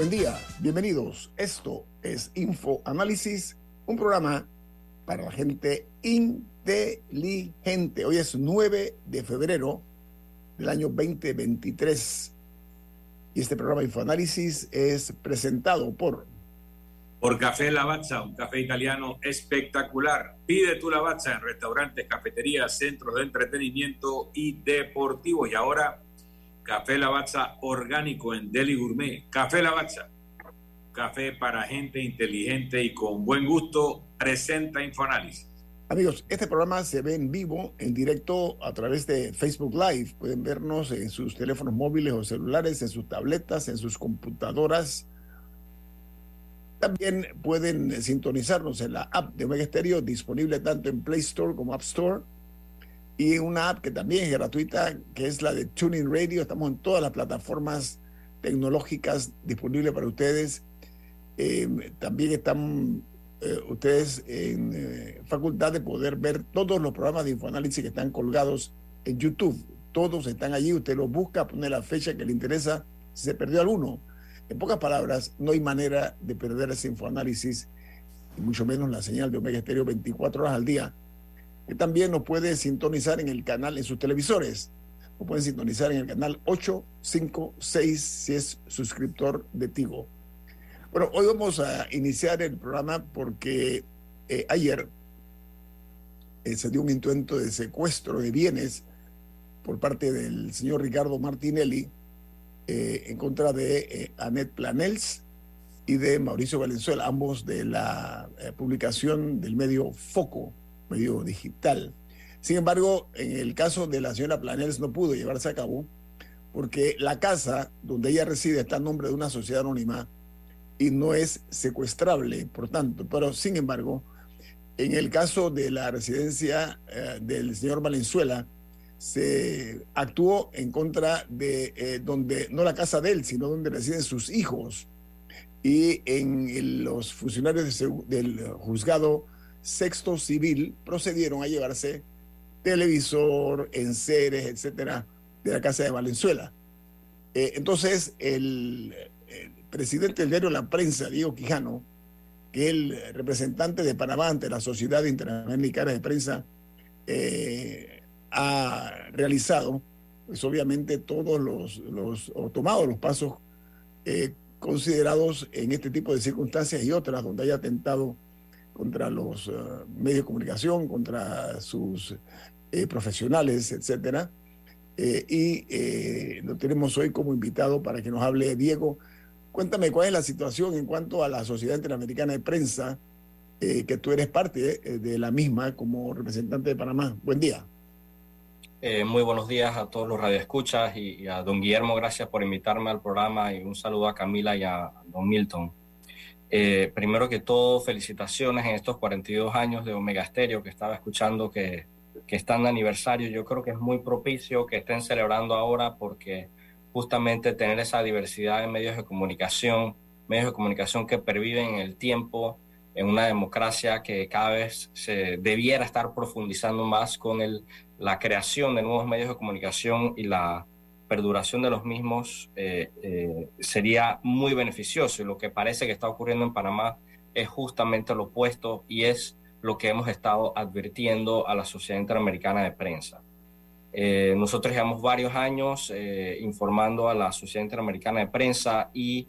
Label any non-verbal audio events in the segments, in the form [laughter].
Buen día, bienvenidos. Esto es Info Análisis, un programa para la gente inteligente. Hoy es 9 de febrero del año 2023 y este programa Infoanálisis es presentado por Por Café Lavazza, un café italiano espectacular. Pide tu Lavazza en restaurantes, cafeterías, centros de entretenimiento y deportivos. Y ahora, Café Lavazza orgánico en Deli Gourmet. Café Lavazza, café para gente inteligente y con buen gusto, presenta Infoanálisis. Amigos, este programa se ve en vivo, en directo a través de Facebook Live. Pueden vernos en sus teléfonos móviles o celulares, en sus tabletas, en sus computadoras. También pueden sintonizarnos en la app de Omega Stereo, disponible tanto en Play Store como App Store. Y una app que también es gratuita, que es la de Tuning Radio. Estamos en todas las plataformas tecnológicas disponibles para ustedes. Eh, también están eh, ustedes en eh, facultad de poder ver todos los programas de infoanálisis que están colgados en YouTube. Todos están allí, usted los busca, pone la fecha que le interesa, si se perdió alguno. En pocas palabras, no hay manera de perder ese infoanálisis, y mucho menos la señal de Omega Estéreo 24 horas al día, que también nos puede sintonizar en el canal, en sus televisores. Nos pueden sintonizar en el canal 856 si es suscriptor de Tigo. Bueno, hoy vamos a iniciar el programa porque eh, ayer eh, se dio un intento de secuestro de bienes por parte del señor Ricardo Martinelli eh, en contra de eh, Annette Planels y de Mauricio Valenzuela, ambos de la publicación del medio Foco, medio digital. Sin embargo, en el caso de la señora Planels no pudo llevarse a cabo porque la casa donde ella reside está a nombre de una sociedad anónima y no es secuestrable, por tanto. Pero, sin embargo, en el caso de la residencia eh, del señor Valenzuela, se actuó en contra de eh, donde, no la casa de él, sino donde residen sus hijos. Y en los funcionarios del juzgado sexto civil procedieron a llevarse televisor, enseres, etcétera, de la casa de Valenzuela. Eh, entonces, el, el presidente del diario La Prensa, Diego Quijano, que el representante de Panamá ante la Sociedad Interamericana de Prensa, eh, ha realizado, pues obviamente todos los, los o tomado los pasos eh, considerados en este tipo de circunstancias y otras donde haya atentado contra los eh, medios de comunicación, contra sus eh, profesionales, etcétera. Eh, y lo tenemos hoy como invitado para que nos hable Diego. Cuéntame cuál es la situación en cuanto a la Sociedad Interamericana de Prensa, que tú eres parte de la misma como representante de Panamá. Buen día. Muy buenos días a todos los radioescuchas y a don Guillermo, gracias por invitarme al programa y un saludo a Camila y a don Milton. Eh, primero que todo, felicitaciones en estos 42 años de Omega Stereo que estaba escuchando que, que están de aniversario. Yo creo que es muy propicio que estén celebrando ahora porque justamente tener esa diversidad de medios de comunicación, medios de comunicación que perviven en el tiempo, en una democracia que cada vez se debiera estar profundizando más con el, la creación de nuevos medios de comunicación y la perduración de los mismos eh, eh, sería muy beneficioso. Y lo que parece que está ocurriendo en Panamá es justamente lo opuesto y es lo que hemos estado advirtiendo a la Sociedad Interamericana de Prensa. Eh, nosotros llevamos varios años eh, informando a la Sociedad Interamericana de Prensa y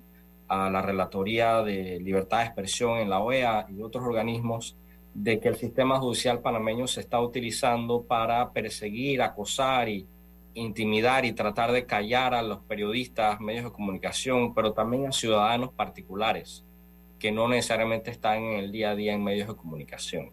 a la Relatoría de Libertad de Expresión en la OEA y otros organismos de que el sistema judicial panameño se está utilizando para perseguir, acosar y intimidar y tratar de callar a los periodistas, medios de comunicación, pero también a ciudadanos particulares que no necesariamente están en el día a día en medios de comunicación.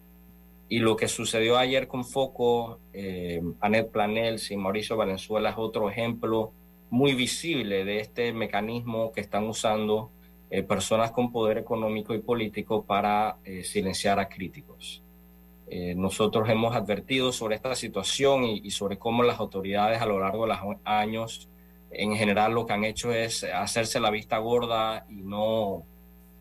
Y lo que sucedió ayer con Foco, eh, Anet Planels y Mauricio Valenzuela es otro ejemplo muy visible de este mecanismo que están usando eh, personas con poder económico y político para eh, silenciar a críticos. Eh, nosotros hemos advertido sobre esta situación y, sobre cómo las autoridades a lo largo de los años, en general, lo que han hecho es hacerse la vista gorda y no,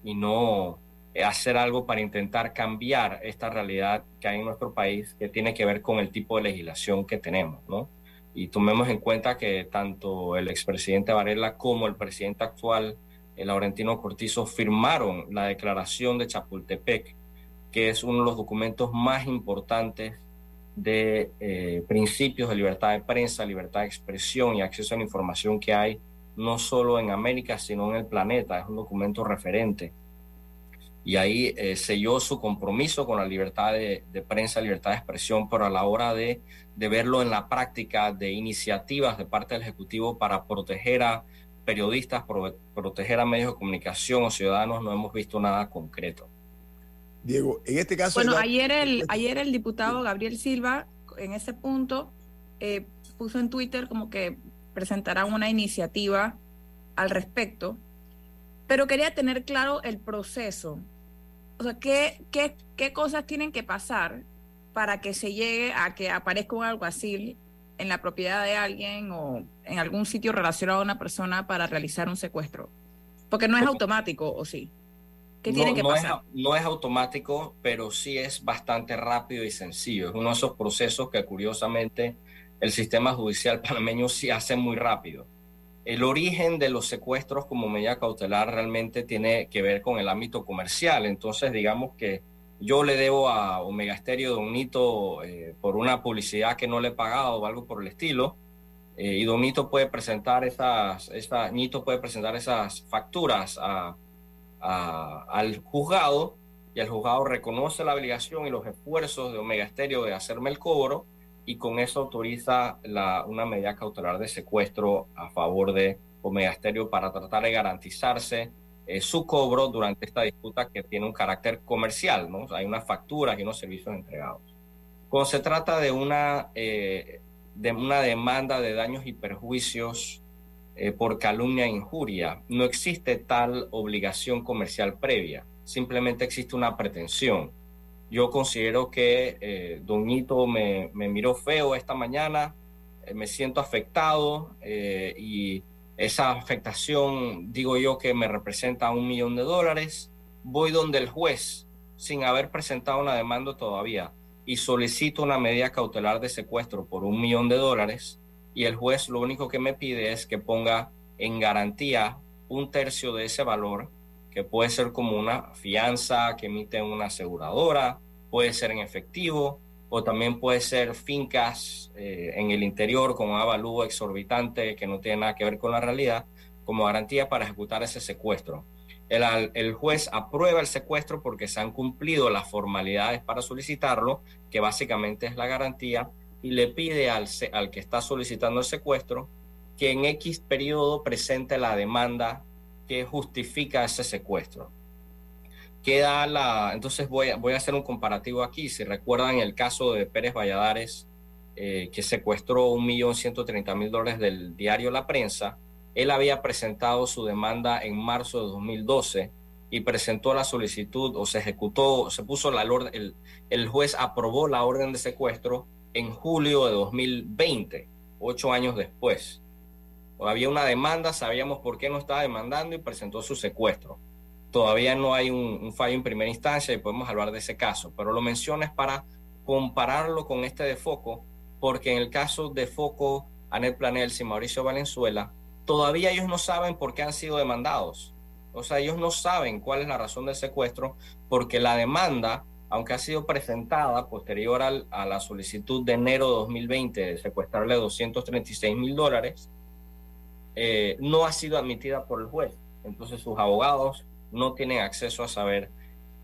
y no hacer algo para intentar cambiar esta realidad que hay en nuestro país, que tiene que ver con el tipo de legislación que tenemos, ¿no? Y tomemos en cuenta que tanto el expresidente Varela como el presidente actual, el Laurentino Cortizo, firmaron la declaración de Chapultepec, que es uno de los documentos más importantes de eh, principios de libertad de prensa, libertad de expresión y acceso a la información que hay no solo en América, sino en el planeta. Es un documento referente. Y ahí eh, selló su compromiso con la libertad de, prensa, libertad de expresión, pero a la hora de, de verlo en la práctica, de iniciativas de parte del Ejecutivo para proteger a periodistas, proteger a medios de comunicación o ciudadanos, no hemos visto nada concreto. Diego, en este caso... Bueno, ayer, el, ayer el diputado Gabriel Silva, en ese punto, eh, puso en Twitter como que presentará una iniciativa al respecto, pero quería tener claro el proceso. O sea, ¿qué, qué, qué cosas tienen que pasar para que se llegue a que aparezca un alguacil en la propiedad de alguien o en algún sitio relacionado a una persona para realizar un secuestro? Porque no es automático, ¿o sí? No, Es, automático, pero sí es bastante rápido y sencillo. Es uno de esos procesos que curiosamente el sistema judicial [laughs] panameño sí hace muy rápido. El origen de los secuestros como medida cautelar realmente tiene que ver con el ámbito comercial. Entonces, digamos que yo le debo a Omega Stereo Don Nito eh, por una publicidad que no le he pagado o algo por el estilo. Eh, y Don Nito puede presentar esas, esa, Nito puede presentar esas facturas a al juzgado y el juzgado reconoce la obligación y los esfuerzos de Omega Estéreo de hacerme el cobro y con eso autoriza la, una medida cautelar de secuestro a favor de Omega Estéreo para tratar de garantizarse eh, su cobro durante esta disputa que tiene un carácter comercial, ¿no? hay unas facturas y unos servicios entregados. Cuando se trata de una, eh, de una demanda de daños y perjuicios eh, por calumnia e injuria. No existe tal obligación comercial previa, simplemente existe una pretensión. Yo considero que eh, Don Nito me, miró feo esta mañana, eh, me siento afectado y esa afectación, digo yo, que me representa un millón de dólares. Voy donde el juez, sin haber presentado una demanda todavía, y solicito una medida cautelar de secuestro por un millón de dólares y el juez lo único que me pide es que ponga en garantía un tercio de ese valor, que puede ser como una fianza que emite una aseguradora, puede ser en efectivo o también puede ser fincas eh, en el interior con un avalúo exorbitante que no tiene nada que ver con la realidad, como garantía para ejecutar ese secuestro. El, el, juez aprueba el secuestro porque se han cumplido las formalidades para solicitarlo, que básicamente es la garantía, y le pide al, al que está solicitando el secuestro que en X periodo presente la demanda que justifica ese secuestro. Queda la, entonces voy a, voy a hacer un comparativo aquí. Si recuerdan el caso de Pérez Valladares, eh, que secuestró un millón ciento treinta mil dólares del diario La Prensa, él había presentado su demanda en marzo de 2012 y presentó la solicitud o se ejecutó, se puso la orden, el, el juez aprobó la orden de secuestro en julio de 2020, ocho años después. Había una demanda, sabíamos por qué no estaba demandando y presentó su secuestro. Todavía no hay un, fallo en primera instancia y podemos hablar de ese caso, pero lo menciono es para compararlo con este de Foco, porque en el caso de Foco, Anel Planels y Mauricio Valenzuela, todavía ellos no saben por qué han sido demandados. O sea, ellos no saben cuál es la razón del secuestro, porque la demanda aunque ha sido presentada posterior a la solicitud de enero de 2020 de secuestrarle 236 mil dólares, eh, no ha sido admitida por el juez. Entonces sus abogados no tienen acceso a saber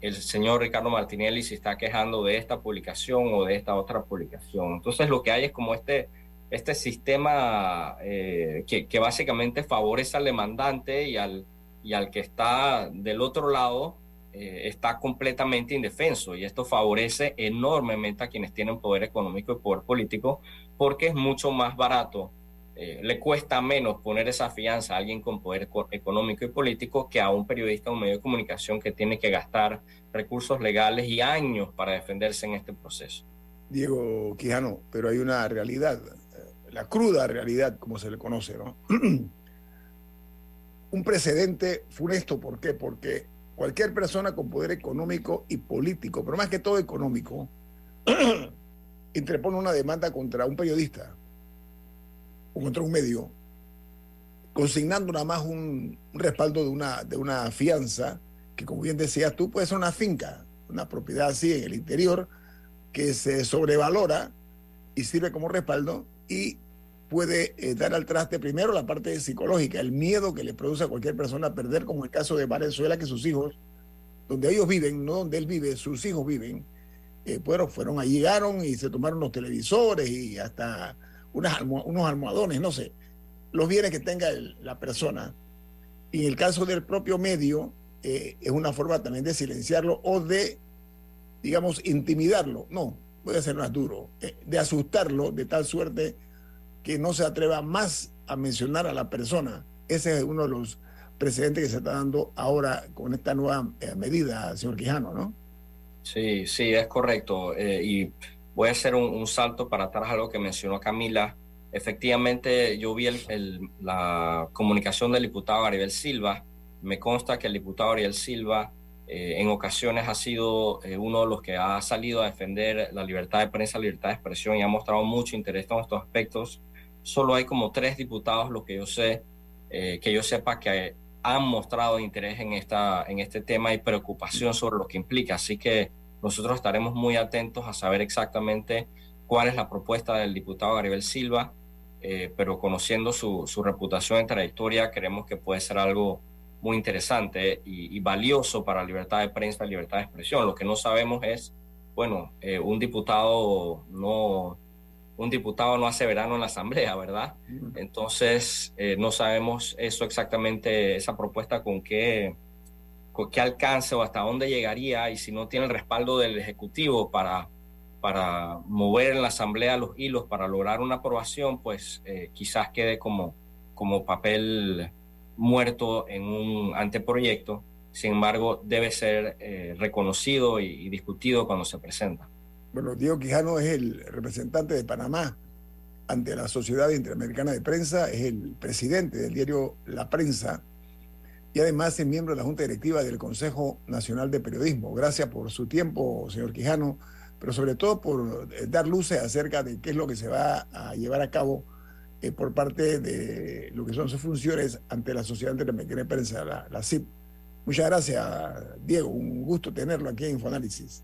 el señor Ricardo Martinelli si está quejando de esta publicación o de esta otra publicación. Entonces lo que hay es como este, este sistema eh, que, que, básicamente favorece al demandante y al, y al que está del otro lado eh, está completamente indefenso y esto favorece enormemente a quienes tienen poder económico y poder político porque es mucho más barato, eh, le cuesta menos poner esa fianza a alguien con poder económico y político que a un periodista o un medio de comunicación que tiene que gastar recursos legales y años para defenderse en este proceso. Diego Quijano, pero hay una realidad, la cruda realidad como se le conoce, ¿no? [clears throat] un precedente funesto, ¿por qué? Porque cualquier persona con poder económico y político, pero más que todo económico, [clears throat] interpone una demanda contra un periodista o contra un medio, consignando nada más un, respaldo de una, de una fianza, que como bien decías tú, puede ser una finca, una propiedad así en el interior, que se sobrevalora y sirve como respaldo y puede eh, dar al traste primero la parte psicológica, el miedo que le produce a cualquier persona a perder, como el caso de Venezuela, que sus hijos, donde ellos viven, no donde él vive, sus hijos viven, eh, bueno, fueron, ahí llegaron y se tomaron los televisores y hasta unas unos almohadones, no sé, los bienes que tenga el, la persona. Y en el caso del propio medio, eh, es una forma también de silenciarlo o de, digamos, intimidarlo. No, puede ser más duro, eh, de asustarlo de tal suerte que no se atreva más a mencionar a la persona. Ese es uno de los precedentes que se está dando ahora con esta nueva eh, medida, señor Quijano, ¿no? Sí, sí, es correcto. Eh, y voy a hacer un, salto para atrás a lo que mencionó Camila. Efectivamente, yo vi el, la comunicación del diputado Ariel Silva. Me consta que el diputado Ariel Silva eh, en ocasiones ha sido uno de los que ha salido a defender la libertad de prensa, la libertad de expresión y ha mostrado mucho interés en estos aspectos. Solo hay como tres diputados, lo que yo sé, eh, que yo sepa que han mostrado interés en, esta, en este tema y preocupación sobre lo que implica. Así que nosotros estaremos muy atentos a saber exactamente cuál es la propuesta del diputado Garibel Silva, eh, pero conociendo su, su, reputación en trayectoria, creemos que puede ser algo muy interesante y, valioso para libertad de prensa y libertad de expresión. Lo que no sabemos es, bueno, eh, un diputado no un diputado no hace verano en la asamblea, ¿verdad? Entonces, eh, no sabemos eso exactamente, esa propuesta con qué, con qué alcance o hasta dónde llegaría y si no tiene el respaldo del Ejecutivo para, para mover en la asamblea los hilos para lograr una aprobación, pues eh, quizás quede como, como papel muerto en un anteproyecto. Sin embargo, debe ser eh, reconocido y, y discutido cuando se presenta. Bueno, Diego Quijano es el representante de Panamá ante la Sociedad Interamericana de Prensa, es el presidente del diario La Prensa y además es miembro de la Junta Directiva del Consejo Nacional de Periodismo. Gracias por su tiempo, señor Quijano, pero sobre todo por dar luces acerca de qué es lo que se va a llevar a cabo eh, por parte de lo que son sus funciones ante la Sociedad Interamericana de Prensa, la, la CIP. Muchas gracias, Diego. Un gusto tenerlo aquí en Infoanálisis.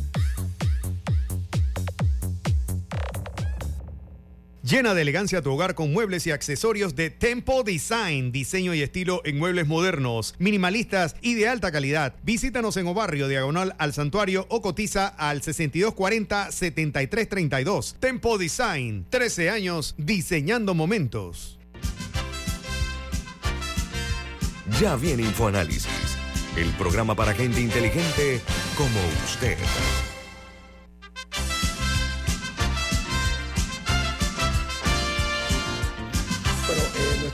Llena de elegancia tu hogar con muebles y accesorios de Tempo Design, diseño y estilo en muebles modernos, minimalistas y de alta calidad. Visítanos en Obarrio, diagonal al santuario o cotiza al 6240-7332. Tempo Design, 13 años diseñando momentos. Ya viene InfoAnálisis, el programa para gente inteligente como usted.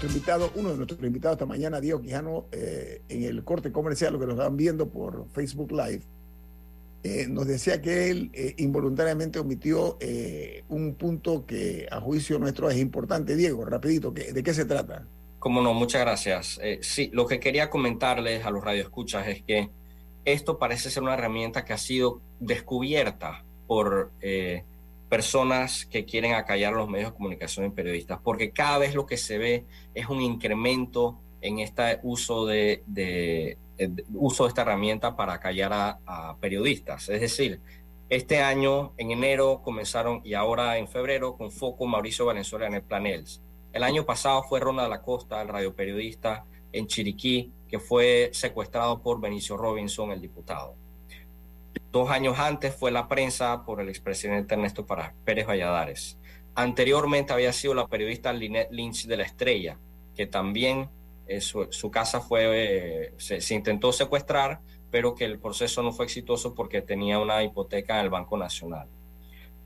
Nuestro invitado, uno de nuestros invitados esta mañana, Diego Quijano, eh, en el corte comercial, lo que nos están viendo por Facebook Live, eh, nos decía que él eh, involuntariamente omitió eh, un punto que a juicio nuestro es importante. Diego, rapidito, ¿qué- ¿de qué se trata? Como no, muchas gracias. Eh, sí, lo que quería comentarles a los radioescuchas es que esto parece ser una herramienta que ha sido descubierta por eh, personas que quieren acallar los medios de comunicación y periodistas, porque cada vez lo que se ve es un incremento en este uso de, eh, uso de esta herramienta para acallar a, a periodistas. Es decir, este año, en enero, comenzaron y ahora en febrero, con foco Mauricio Valenzuela en el Planels. El año pasado fue Ronald Acosta, el radioperiodista en Chiriquí, que fue secuestrado por Benicio Robinson, el diputado. Dos años antes fue la prensa por el expresidente Ernesto Pérez Valladares. Anteriormente había sido la periodista Lynette Lynch de la Estrella, que también eh, su, su casa fue, eh, se, se intentó secuestrar, pero que el proceso no fue exitoso porque tenía una hipoteca en el Banco Nacional.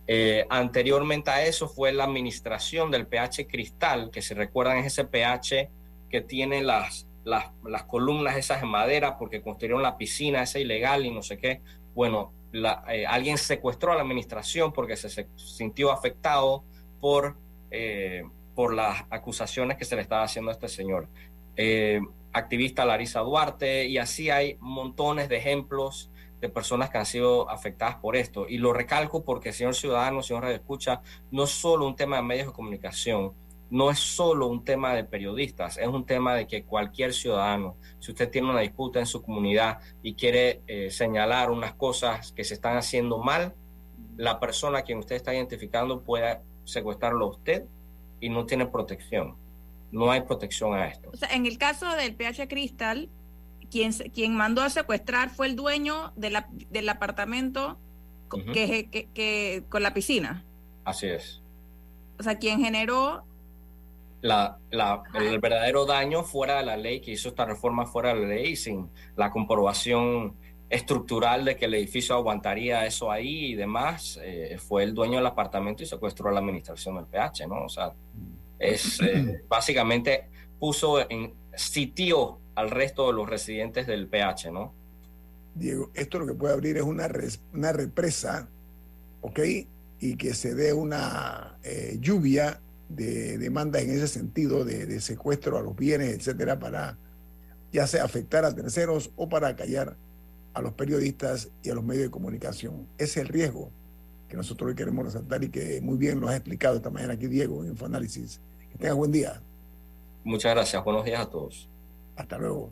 Eh, anteriormente a eso fue la administración del PH Cristal, que si recuerdan es ese PH que tiene las, las, las columnas esas en madera porque construyeron la piscina esa ilegal y no sé qué. Bueno, eh, alguien secuestró a la administración porque se, se sintió afectado por, eh, por las acusaciones que se le estaba haciendo a este señor. Eh, activista Larisa Duarte, y así hay montones de ejemplos de personas que han sido afectadas por esto. Y lo recalco porque, señor ciudadano, señor Radio Escucha, no es solo un tema de medios de comunicación, no es solo un tema de periodistas, es un tema de que cualquier ciudadano, si usted tiene una disputa en su comunidad y quiere eh, señalar unas cosas que se están haciendo mal, la persona a quien usted está identificando puede secuestrarlo a usted y no tiene protección. No hay protección a esto. O sea, en el caso del PH Cristal, quien, quien mandó a secuestrar fue el dueño de la- del apartamento que- que- con la piscina. Así es. O sea, quien generó la, la- el verdadero daño fuera de la ley, que hizo esta reforma fuera de la ley, sin la comprobación estructural de que el edificio aguantaría eso ahí y demás, eh, fue el dueño del apartamento y secuestró a la administración del PH, ¿no? O sea, es eh, [clears throat] básicamente puso en sitio al resto de los residentes del PH, ¿no? Diego, esto lo que puede abrir es una, res- una represa, ¿ok? Y que se dé una eh, lluvia de demandas en ese sentido, de, de secuestro a los bienes, etcétera, para ya sea afectar a terceros o para callar a los periodistas y a los medios de comunicación. Ese es el riesgo que nosotros hoy queremos resaltar y que muy bien lo has explicado esta mañana aquí, Diego, en Infoanálisis. Que tengas buen día. Muchas gracias, buenos días a todos. Hasta luego.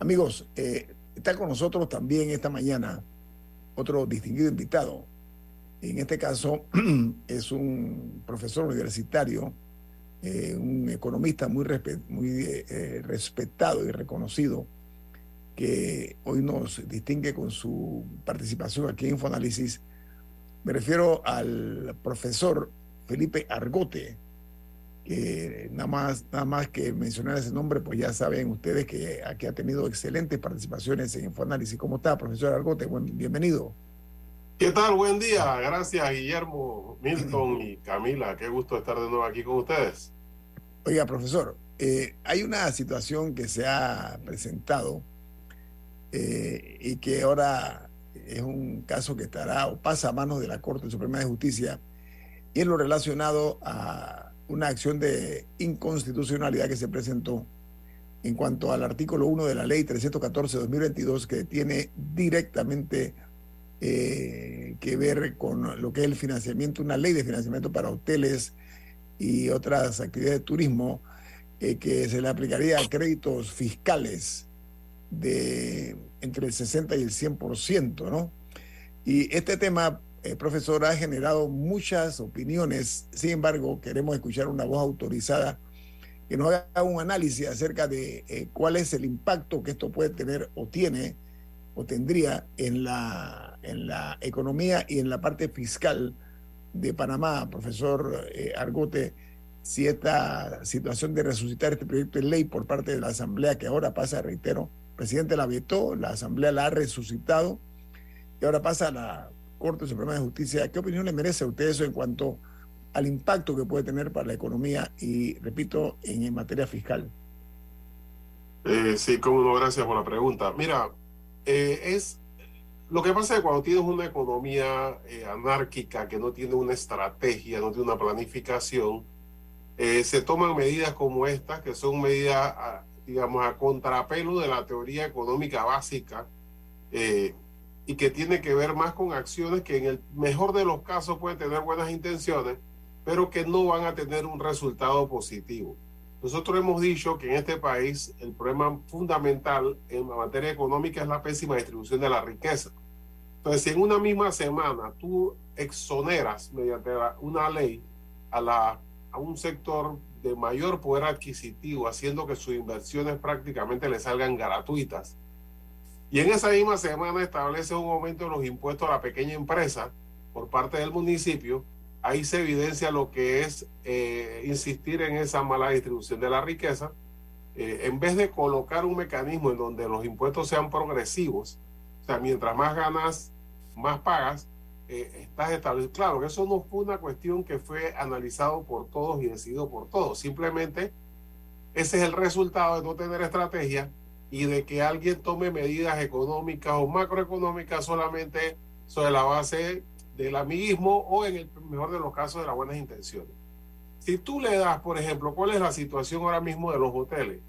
Amigos, eh, está con nosotros también esta mañana otro distinguido invitado. En este caso [clears throat] es un profesor universitario, eh, un economista muy, eh, respetado y reconocido, que hoy nos distingue con su participación aquí en Infoanálisis. Me refiero al profesor Felipe Argote, que nada más, nada más que mencionar ese nombre, pues ya saben ustedes que aquí ha tenido excelentes participaciones en Infoanálisis. ¿Cómo está, profesor Argote? Buen, bienvenido. ¿Qué tal? Buen día. Gracias, Guillermo, Milton y Camila. Qué gusto estar de nuevo aquí con ustedes. Oiga, profesor, eh, hay una situación que se ha presentado eh, y que ahora es un caso que estará o pasa a manos de la Corte Suprema de Justicia y es lo relacionado a una acción de inconstitucionalidad que se presentó en cuanto al artículo 1 de la ley 314-2022 que tiene directamente eh, que ver con lo que es el financiamiento, una ley de financiamiento para hoteles y otras actividades de turismo eh, que se le aplicaría a créditos fiscales de entre el 60 y el 100%, ¿no? Y este tema, eh, ha generado muchas opiniones. Sin embargo, queremos escuchar una voz autorizada que nos haga un análisis acerca de eh, cuál es el impacto que esto puede tener o tiene o tendría en la, en la economía y en la parte fiscal de Panamá, profesor eh, Argote, si esta situación de resucitar este proyecto de ley por parte de la Asamblea, que ahora pasa, reitero, el presidente la vetó, la Asamblea la ha resucitado y ahora pasa a la Corte Suprema de Justicia. ¿Qué opinión le merece a usted eso en cuanto al impacto que puede tener para la economía y, repito, en, materia fiscal? Eh, sí, cómo no, gracias por la pregunta. Mira, eh, es Lo que pasa es que cuando tienes una economía eh, anárquica que no tiene una estrategia, no tiene una planificación, eh, se toman medidas como estas, que son medidas, a, digamos, a contrapelo de la teoría económica básica eh, y que tiene que ver más con acciones que en el mejor de los casos pueden tener buenas intenciones, pero que no van a tener un resultado positivo. Nosotros hemos dicho que en este país el problema fundamental en materia económica es la pésima distribución de la riqueza. Entonces, si en una misma semana tú exoneras mediante una ley a, la, a un sector de mayor poder adquisitivo, haciendo que sus inversiones prácticamente le salgan gratuitas, y en esa misma semana establece un aumento de los impuestos a la pequeña empresa por parte del municipio, ahí se evidencia lo que es eh, insistir en esa mala distribución de la riqueza. Eh, en vez de colocar un mecanismo en donde los impuestos sean progresivos, o sea, mientras más ganas, más pagas, eh, estás establecido. Claro que eso no fue una cuestión que fue analizado por todos y decidido por todos. Simplemente ese es el resultado de no tener estrategia y de que alguien tome medidas económicas o macroeconómicas solamente sobre la base del amiguismo o en el mejor de los casos de las buenas intenciones. Si tú le das, por ejemplo, cuál es la situación ahora mismo de los hoteles,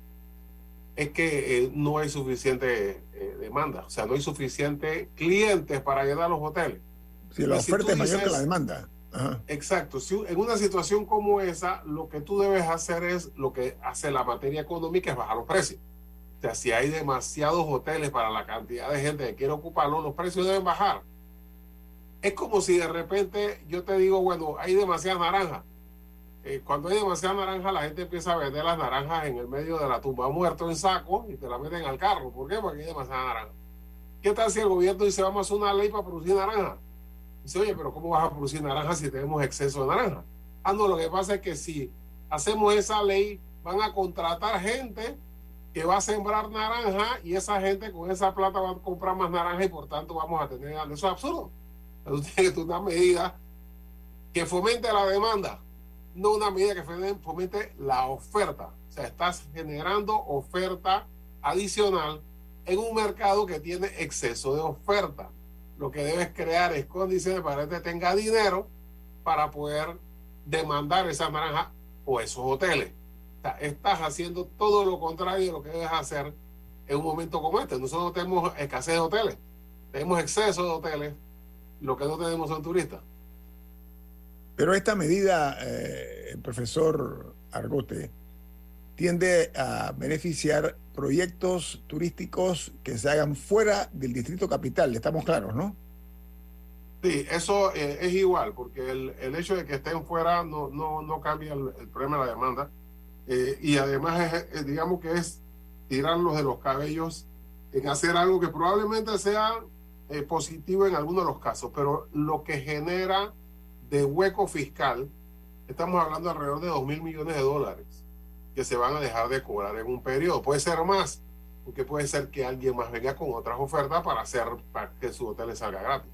es que eh, no hay suficiente eh, demanda, o sea, no hay suficiente clientes para llenar los hoteles. Si la oferta es mayor que la demanda. Exacto. Si, en una situación como esa, lo que tú debes hacer es lo que hace la materia económica, es bajar los precios. O sea, si hay demasiados hoteles para la cantidad de gente que quiere ocuparlo, los precios deben bajar. Es como si de repente yo te digo, bueno, hay demasiadas naranjas. Eh, cuando hay demasiadas naranjas, la gente empieza a vender las naranjas en el medio de la tumba muerto en saco y te la meten al carro. ¿Por qué? Porque hay demasiadas naranjas. ¿Qué tal si el gobierno dice vamos a hacer una ley para producir naranjas? Dice, oye, pero ¿cómo vas a producir naranjas si tenemos exceso de naranjas? Ah, no, lo que pasa es que si hacemos esa ley, van a contratar gente que va a sembrar naranja y esa gente con esa plata va a comprar más naranja y por tanto vamos a tener eso es absurdo tú [laughs] tienes una medida que fomente la demanda no una medida que fomente la oferta. O sea estás generando oferta adicional en un mercado que tiene exceso de oferta. Lo que debes crear es condiciones para que tenga dinero para poder demandar esa naranja o esos hoteles. Estás haciendo todo lo contrario de lo que debes hacer en un momento como este. Nosotros tenemos escasez de hoteles, tenemos exceso de hoteles, lo que no tenemos son turistas. Pero esta medida, eh, profesor Argote, tiende a beneficiar proyectos turísticos que se hagan fuera del distrito capital, estamos claros, ¿no? Sí, eso eh, es igual, porque el, el, hecho de que estén fuera no, no, no cambia el, el problema de la demanda eh, y además, es, digamos que es tirarlos de los cabellos en hacer algo que probablemente sea eh, positivo en algunos de los casos, pero lo que genera de hueco fiscal, estamos hablando alrededor de 2 mil millones de dólares que se van a dejar de cobrar en un periodo. Puede ser más, porque puede ser que alguien más venga con otras ofertas para hacer para que su hotel salga gratis.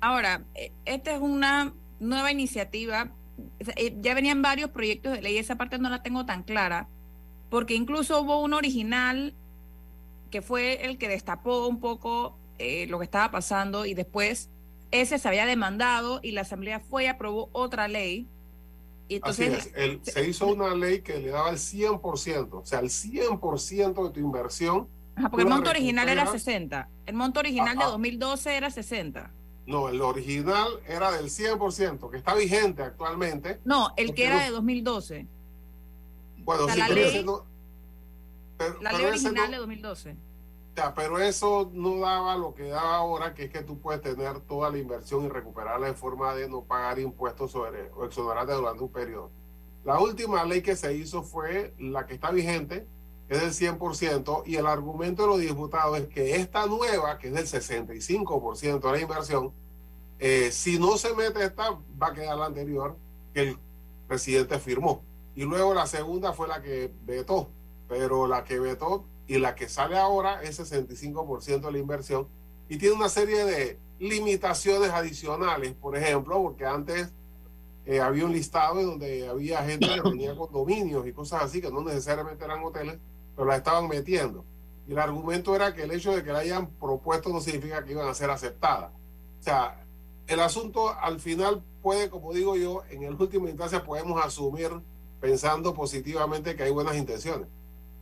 Ahora, eh, esta es una nueva iniciativa eh, ya venían varios proyectos de ley, esa parte no la tengo tan clara, porque incluso hubo un original que fue el que destapó un poco eh, lo que estaba pasando y después ese se había demandado y la Asamblea fue y aprobó otra ley. Y entonces, se hizo una ley que le daba el 100%, o sea, el 100% de tu inversión. porque el monto original era 60. El monto original de 2012 era 60. No, el original era del 100%, que está vigente actualmente. No, el que era de 2012. Bueno, o sea, sí, la ley, pero, la ley original no- de 2012. Pero eso no daba lo que daba ahora, que es que tú puedes tener toda la inversión y recuperarla en forma de no pagar impuestos sobre o exonerarte durante un periodo. La última ley que se hizo fue la que está vigente, que es del 100%, y el argumento de los diputados es que esta nueva, que es del 65% de la inversión, eh, si no se mete esta, va a quedar la anterior que el presidente firmó. Y luego la segunda fue la que vetó, pero la que vetó y la que sale ahora es 65% de la inversión y tiene una serie de limitaciones adicionales, por ejemplo, porque antes eh, había un listado en donde había gente que tenía condominios y cosas así que no necesariamente eran hoteles, pero la estaban metiendo. Y el argumento era que el hecho de que la hayan propuesto no significa que iban a ser aceptadas. O sea, el asunto al final puede, como digo yo, en el último instancia podemos asumir pensando positivamente que hay buenas intenciones.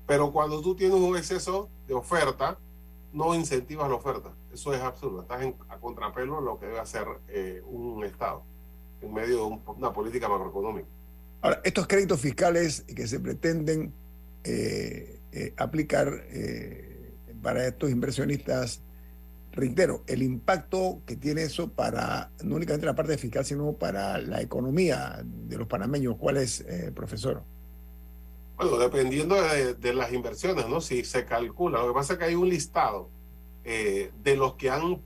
Pero cuando tú tienes un exceso de oferta, no incentivas la oferta. Eso es absurdo. Estás en, a contrapelo de lo que debe hacer eh, un Estado en medio de un, una política macroeconómica. Ahora, estos créditos fiscales que se pretenden eh, eh, aplicar para estos inversionistas, reitero, el impacto que tiene eso para no únicamente la parte fiscal, sino para la economía de los panameños. ¿Cuál es, profesor? Bueno, dependiendo de, de, las inversiones, ¿no? Si se calcula, lo que pasa es que hay un listado eh, de los que han,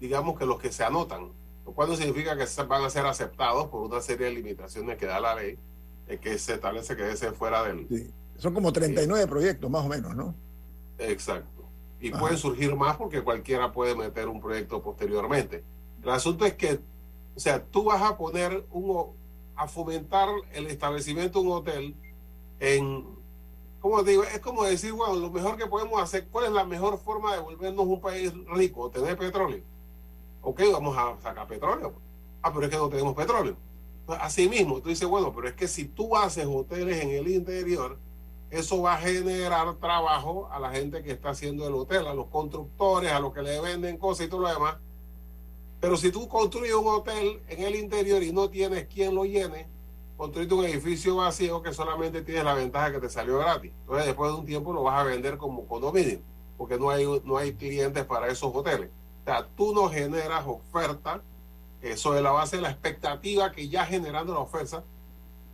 digamos que los que se anotan, lo cual no significa que van a ser aceptados por una serie de limitaciones que da la ley, eh, que se establece que debe ser fuera del... Sí. Son como 39 proyectos, más o menos, ¿no? Exacto. Y Ajá. pueden surgir más porque cualquiera puede meter un proyecto posteriormente. El asunto es que, o sea, tú vas a poner un, a fomentar el establecimiento de un hotel en, ¿cómo te digo? Es como decir, bueno, lo mejor que podemos hacer, ¿cuál es la mejor forma de volvernos un país rico? Tener petróleo. Ok, vamos a sacar petróleo. Ah, pero es que no tenemos petróleo. Pues, Así mismo, tú dices, bueno, pero es que si tú haces hoteles en el interior, eso va a generar trabajo a la gente que está haciendo el hotel, a los constructores, a los que le venden cosas y todo lo demás. Pero si tú construyes un hotel en el interior y no tienes quien lo llene, construiste un edificio vacío que solamente tienes la ventaja que te salió gratis. Entonces después de un tiempo lo vas a vender como condominio, porque no hay, no hay clientes para esos hoteles. O sea, tú no generas oferta sobre la base de la expectativa que ya generando la oferta,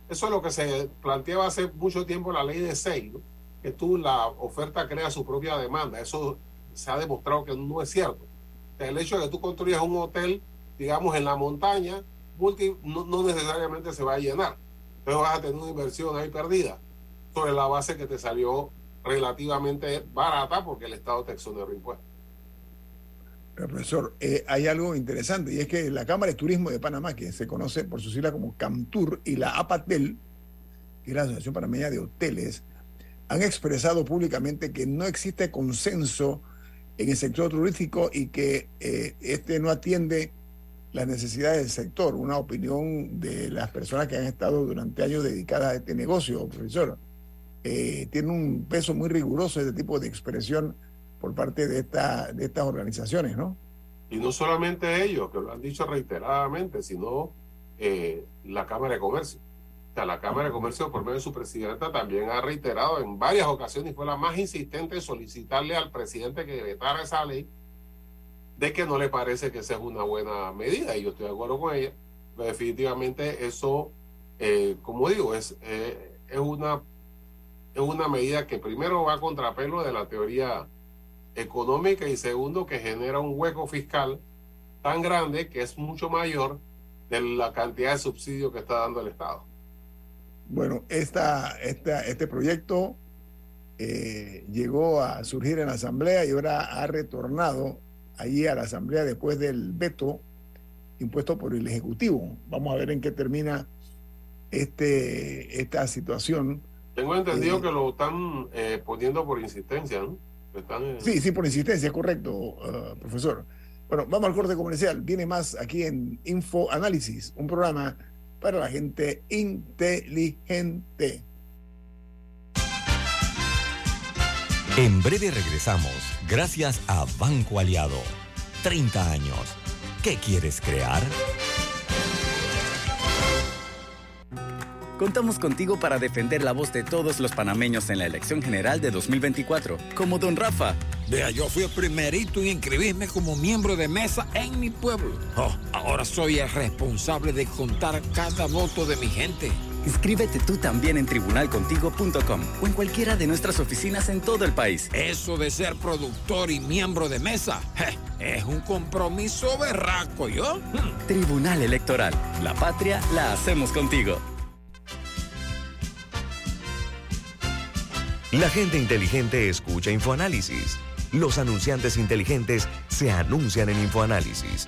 eso es lo que se planteaba hace mucho tiempo la ley de seis, ¿no? que tú la oferta crea su propia demanda. Eso se ha demostrado que no es cierto. O sea, el hecho de que tú construyas un hotel, digamos, en la montaña, multi, no, no necesariamente se va a llenar. Entonces vas a tener una inversión ahí perdida sobre la base que te salió relativamente barata porque el Estado te exoneró impuestos. Pero, profesor, eh, hay algo interesante y es que la Cámara de Turismo de Panamá, que se conoce por su sigla como CAMTUR, y la APATEL, que es la Asociación Panameña de Hoteles, han expresado públicamente que no existe consenso en el sector turístico y que eh, este no atiende las necesidades del sector. Una opinión de las personas que han estado durante años dedicadas a este negocio, profesor. Eh, tiene un peso muy riguroso este tipo de expresión por parte de, esta, de estas organizaciones, ¿no? Y no solamente ellos, que lo han dicho reiteradamente, sino eh, la Cámara de Comercio. O sea, la Cámara de Comercio, por medio de su presidenta, también ha reiterado en varias ocasiones, y fue la más insistente en solicitarle al presidente que vetara esa ley, de que no le parece que es una buena medida, y yo estoy de acuerdo con ella. Pero definitivamente eso, eh, como digo, es, eh, es, una, es una medida que primero va a contrapelo de la teoría económica y segundo que genera un hueco fiscal tan grande que es mucho mayor de la cantidad de subsidio que está dando el Estado. Bueno, esta, esta, este proyecto eh, llegó a surgir en la Asamblea y ahora ha retornado allí a la Asamblea después del veto impuesto por el Ejecutivo. Vamos a ver en qué termina este, esta situación. Tengo entendido Eh, que lo están eh, poniendo por insistencia, ¿no? Están, eh, Sí, sí, por insistencia, correcto, uh, profesor. Bueno, vamos al corte comercial. Viene más aquí en Info Análisis, un programa para la gente inteligente. En breve regresamos, gracias a Banco Aliado. 30 años. ¿Qué quieres crear? Contamos contigo para defender la voz de todos los panameños en la elección general de 2024, como Don Rafa. Vea, yo fui el primerito en inscribirme como miembro de mesa en mi pueblo. Oh, ahora soy el responsable de contar cada voto de mi gente. Inscríbete tú también en tribunalcontigo.com o en cualquiera de nuestras oficinas en todo el país. Eso de ser productor y miembro de mesa je, es un compromiso berraco, ¿yo? Hmm. Tribunal Electoral. La patria la hacemos contigo. La gente inteligente escucha InfoAnálisis. Los anunciantes inteligentes se anuncian en InfoAnálisis.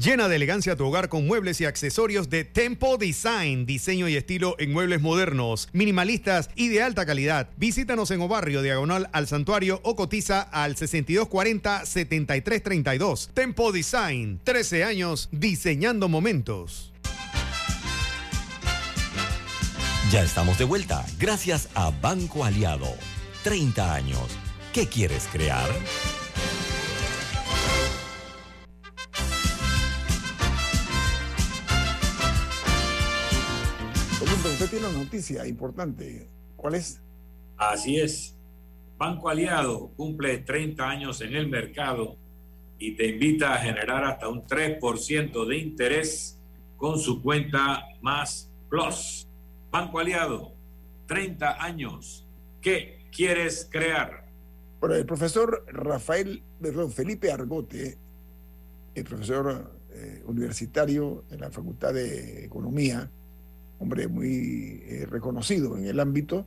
Llena de elegancia tu hogar con muebles y accesorios de Tempo Design, diseño y estilo en muebles modernos, minimalistas y de alta calidad. Visítanos en Obarrio, diagonal al santuario o cotiza al 6240-7332. Tempo Design, 13 años diseñando momentos. Ya estamos de vuelta, gracias a Banco Aliado. 30 años. ¿Qué quieres crear? Usted tiene una noticia importante. ¿Cuál es? Así es. Banco Aliado cumple 30 años en el mercado y te invita a generar hasta un 3% de interés con su cuenta Más Plus. Banco Aliado, 30 años. ¿Qué quieres crear? Bueno, el profesor Rafael, perdón, Felipe Argote, el profesor eh, universitario en la Facultad de Economía, hombre muy eh, reconocido en el ámbito,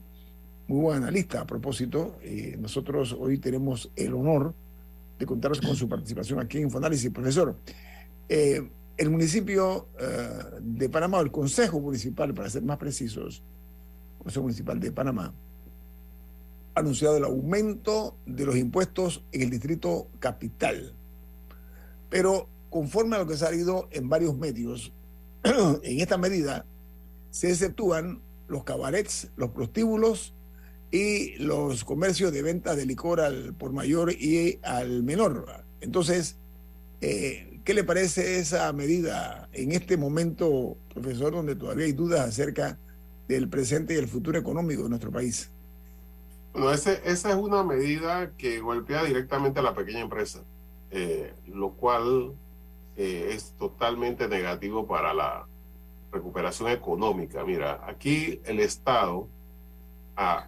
muy buen analista a propósito. Eh, nosotros hoy tenemos el honor de contar con su participación aquí en Infoanálisis. Profesor, eh, el municipio de Panamá, el Consejo Municipal, para ser más precisos, Consejo Municipal de Panamá, ha anunciado el aumento de los impuestos en el distrito capital. Pero conforme a lo que ha salido en varios medios, [clears throat] en esta medida se exceptúan los cabarets, los prostíbulos y los comercios de venta de licor al por mayor y al menor. Entonces, eh, ¿qué le parece esa medida en este momento, profesor, donde todavía hay dudas acerca del presente y el futuro económico de nuestro país? Bueno, ese, esa es una medida que golpea directamente a la pequeña empresa, eh, lo cual eh, es totalmente negativo para la, recuperación económica. Mira, aquí el Estado ah,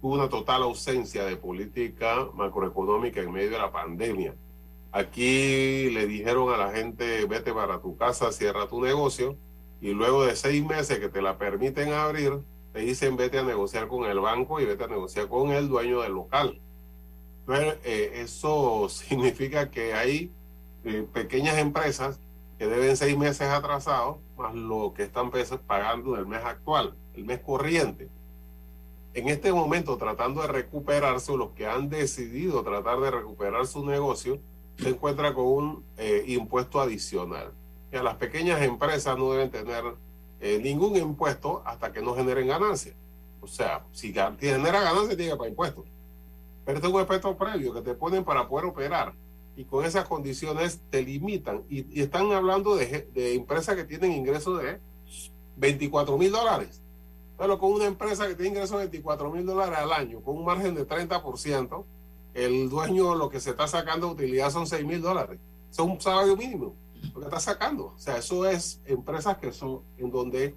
tuvo una total ausencia de política macroeconómica en medio de la pandemia. Aquí le dijeron a la gente, vete para tu casa, cierra tu negocio, y luego de seis meses que te la permiten abrir, te dicen vete a negociar con el banco y vete a negociar con el dueño del local. Entonces, eh, eso [laughs] significa que hay eh, pequeñas empresas que deben seis meses atrasados, más lo que están pagando del mes actual, el mes corriente. En este momento, tratando de recuperarse, los que han decidido tratar de recuperar su negocio, se encuentra con un eh, impuesto adicional. Que a las pequeñas empresas no deben tener eh, ningún impuesto hasta que no generen ganancias. O sea, si genera ganancias, tiene que pagar impuestos. Pero este es un impuesto previo que te ponen para poder operar y con esas condiciones te limitan. Y, están hablando de, de, empresas que tienen ingresos de 24 mil dólares. Pero con una empresa que tiene ingresos de 24 mil dólares al año, con un margen de 30%, el dueño lo que se está sacando de utilidad son 6 mil dólares. es un salario mínimo lo que está sacando. O sea, eso es empresas que son en donde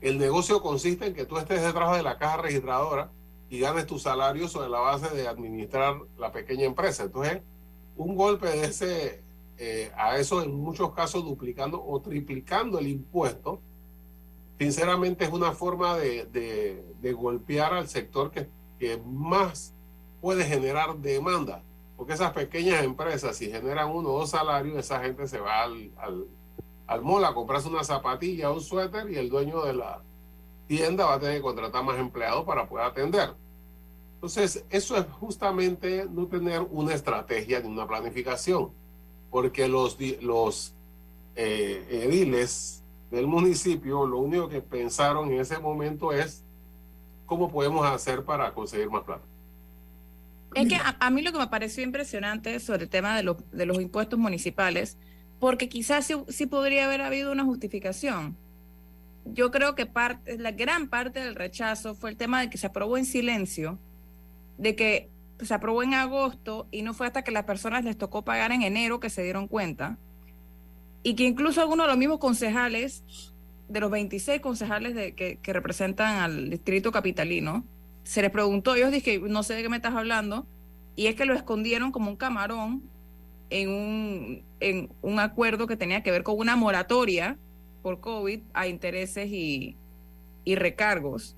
el negocio consiste en que tú estés detrás de la caja registradora y ganes tu salario sobre la base de administrar la pequeña empresa. Entonces, un golpe de ese, eh, a eso en muchos casos duplicando o triplicando el impuesto, sinceramente es una forma de, de, golpear al sector que, que, más puede generar demanda. Porque esas pequeñas empresas, si generan uno o dos salarios, esa gente se va al, al, al mall a comprarse una zapatilla, un suéter y el dueño de la tienda va a tener que contratar más empleados para poder atender. Entonces, eso es justamente no tener una estrategia ni una planificación, porque los, los eh, ediles del municipio lo único que pensaron en ese momento es cómo podemos hacer para conseguir más plata. Es que a, mí lo que me pareció impresionante sobre el tema de, de los impuestos municipales, porque quizás sí, sí, podría haber habido una justificación. Yo creo que parte, la gran parte del rechazo fue el tema de que se aprobó en silencio de que se aprobó en agosto y no fue hasta que las personas les tocó pagar en enero que se dieron cuenta. Y que incluso algunos de los mismos concejales, de los 26 concejales de, que, representan al distrito capitalino, se les preguntó, ellos dije, no sé de qué me estás hablando, y es que lo escondieron como un camarón en un, en un acuerdo que tenía que ver con una moratoria por COVID a intereses y, y recargos.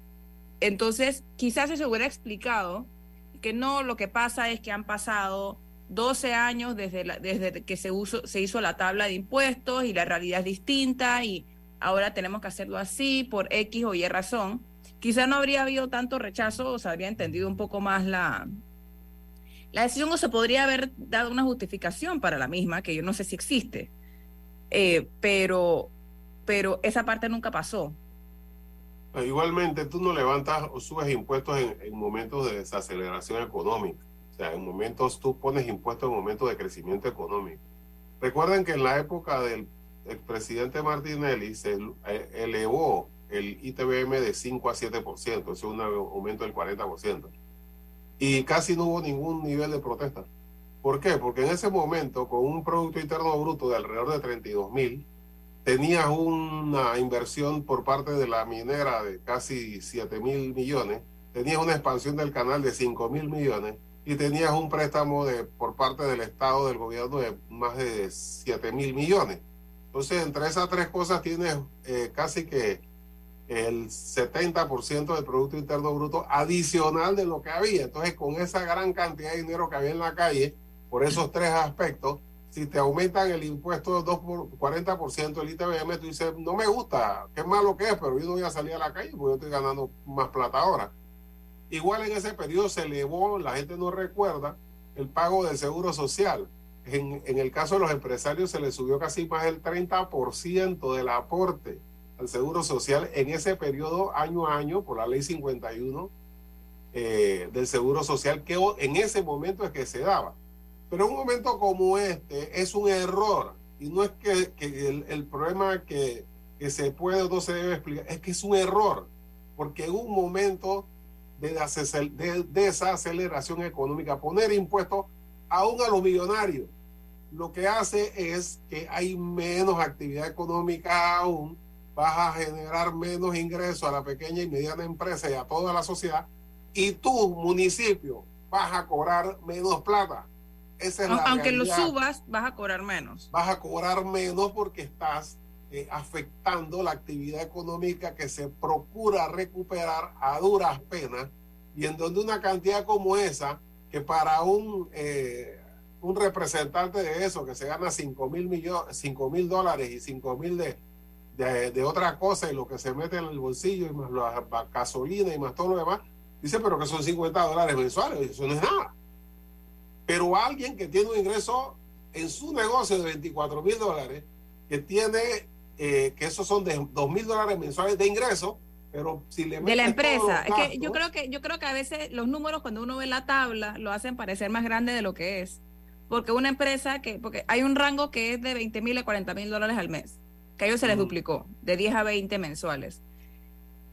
Entonces, quizás se hubiera explicado que no, lo que pasa es que han pasado 12 años desde, la- desde que se, uso- se hizo la tabla de impuestos y la realidad es distinta y ahora tenemos que hacerlo así por X o Y razón. Quizás no habría habido tanto rechazo o se habría entendido un poco más la, la decisión o se podría haber dado una justificación para la misma, que yo no sé si existe. Eh, pero, pero esa parte nunca pasó. Igualmente, tú no levantas o subes impuestos en, en momentos de desaceleración económica. O sea, en momentos tú pones impuestos en momentos de crecimiento económico. Recuerden que en la época del el presidente Martinelli se eh, elevó el ITBM de 5 a 7%, eso es un aumento del 40%. Y casi no hubo ningún nivel de protesta. ¿Por qué? Porque en ese momento, con un Producto Interno Bruto de alrededor de 32 mil, tenías una inversión por parte de la minera de casi 7 mil millones, tenías una expansión del canal de 5 mil millones y tenías un préstamo de, por parte del Estado, del gobierno, de más de 7 mil millones. Entonces, entre esas tres cosas tienes eh, casi que el 70% del Producto Interno Bruto adicional de lo que había. Entonces, con esa gran cantidad de dinero que había en la calle, por esos tres aspectos, si te aumentan el impuesto de 2 por 40% del ITBM, tú dices, no me gusta, qué malo que es, pero yo no voy a salir a la calle porque yo estoy ganando más plata ahora. Igual en ese periodo se elevó, la gente no recuerda, el pago del seguro social. En, en el caso de los empresarios se les subió casi más del 30% del aporte al seguro social en ese periodo año a año por la ley 51 eh, del seguro social que en ese momento es que se daba. Pero un momento como este es un error y no es que, el, problema que, se puede o no se debe explicar, es que es un error, porque en un momento de, de desaceleración económica, poner impuestos aún a los millonarios, lo que hace es que hay menos actividad económica aún, vas a generar menos ingresos a la pequeña y mediana empresa y a toda la sociedad, y tú, municipio, vas a cobrar menos plata. Esa es la Aunque lo realidad. subas, vas a cobrar menos. Vas a cobrar menos porque estás eh, afectando la actividad económica que se procura recuperar a duras penas y en donde una cantidad como esa, que para un, eh, un representante de eso que se gana 5 mil millones, 5 mil dólares y 5 mil de, de, de otra cosa y lo que se mete en el bolsillo y más la la gasolina y más todo lo demás, dice, pero que son 50 dólares mensuales, eso no es nada. Pero alguien que tiene un ingreso en su negocio de 24 mil dólares, que tiene, eh, que esos son de 2 mil dólares mensuales de ingreso, pero si le de la empresa. los Es que yo gastos- creo que yo creo que a veces los números cuando uno ve la tabla lo hacen parecer más grande de lo que es. Porque una empresa que porque hay un rango que es de 20 mil a 40 mil dólares al mes, que a ellos se les duplicó, de 10 a 20 mensuales.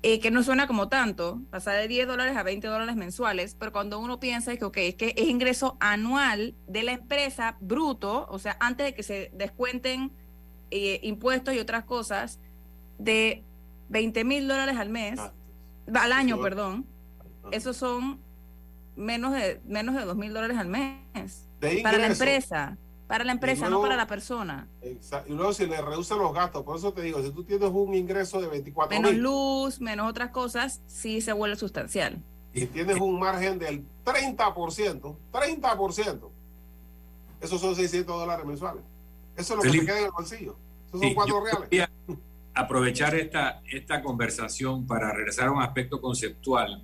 Eh, que no suena como tanto, pasar de 10 dólares a 20 dólares mensuales, pero cuando uno piensa que, ok, es que es ingreso anual de la empresa bruto, o sea, antes de que se descuenten eh, impuestos y otras cosas, de 20 mil dólares al mes, Ah, al año, Eso- perdón, esos son menos de menos de dos mil dólares al mes para la empresa, para la empresa, no luego- para la persona. Exa- Y luego si le reducen los gastos, por eso te digo, si tú tienes un ingreso de 24 Menos mil luz, menos otras cosas, sí se vuelve sustancial. y tienes un margen del 30%, 30%, esos son 600 dólares mensuales. Eso es lo que Felipe. te queda en el bolsillo. Esos Sí, son cuatro reales. quería aprovechar esta, esta conversación para regresar a un aspecto conceptual,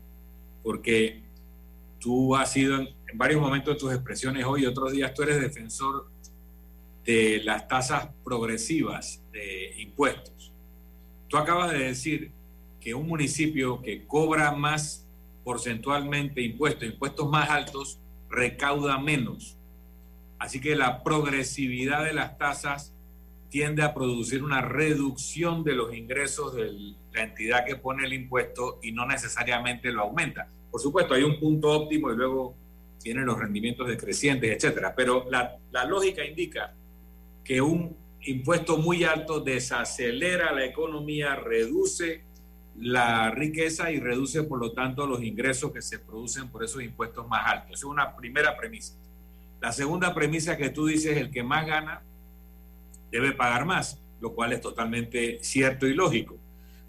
porque tú has sido en, en varios momentos de tus expresiones hoy y otros días, tú eres defensor de las tasas progresivas de impuestos. Tú acabas de decir que un municipio que cobra más porcentualmente impuestos, impuestos más altos, recauda menos. Así que la progresividad de las tasas tiende a producir una reducción de los ingresos de la entidad que pone el impuesto y no necesariamente lo aumenta. Por supuesto, hay un punto óptimo y luego tienen los rendimientos decrecientes, etcétera. Pero la, la lógica indica que un impuesto muy alto desacelera la economía, reduce la riqueza y reduce, por lo tanto, los ingresos que se producen por esos impuestos más altos. Esa es una primera premisa. La segunda premisa que tú dices, el que más gana debe pagar más. lo cual es totalmente cierto y lógico.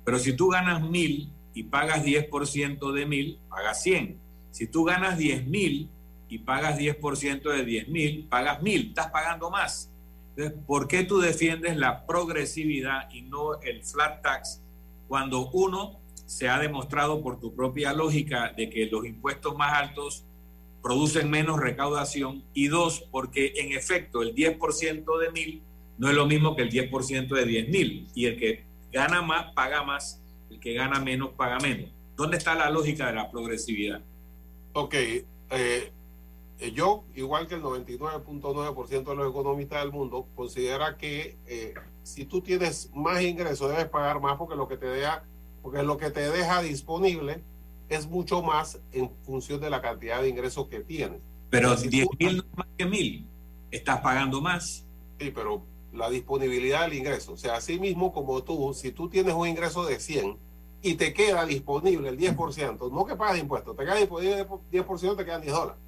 Pero si tú ganas mil y pagas 10% de mil, pagas 100. Si tú ganas 10 mil y pagas 10% de 10 mil, pagas mil, estás pagando más. Entonces, ¿por qué tú defiendes la progresividad y no el flat tax cuando uno se ha demostrado por tu propia lógica de que los impuestos más altos producen menos recaudación y dos, porque en efecto el 10% de mil no es lo mismo que el 10% de 10 mil y el que gana más paga más, el que gana menos paga menos. ¿Dónde está la lógica de la progresividad? Ok, eh, yo, igual que el 99.9% de los economistas del mundo, considera que eh, si tú tienes más ingresos debes pagar más porque lo que te deja, porque lo que te deja disponible es mucho más en función de la cantidad de ingresos que tienes. Pero 10 mil no más que mil, estás pagando más. Sí, pero la disponibilidad del ingreso, o sea, así mismo como tú, si tú tienes un ingreso de 100 y te queda disponible el 10%, no que pagas impuestos, te queda disponible el 10%, te quedan 10 dólares.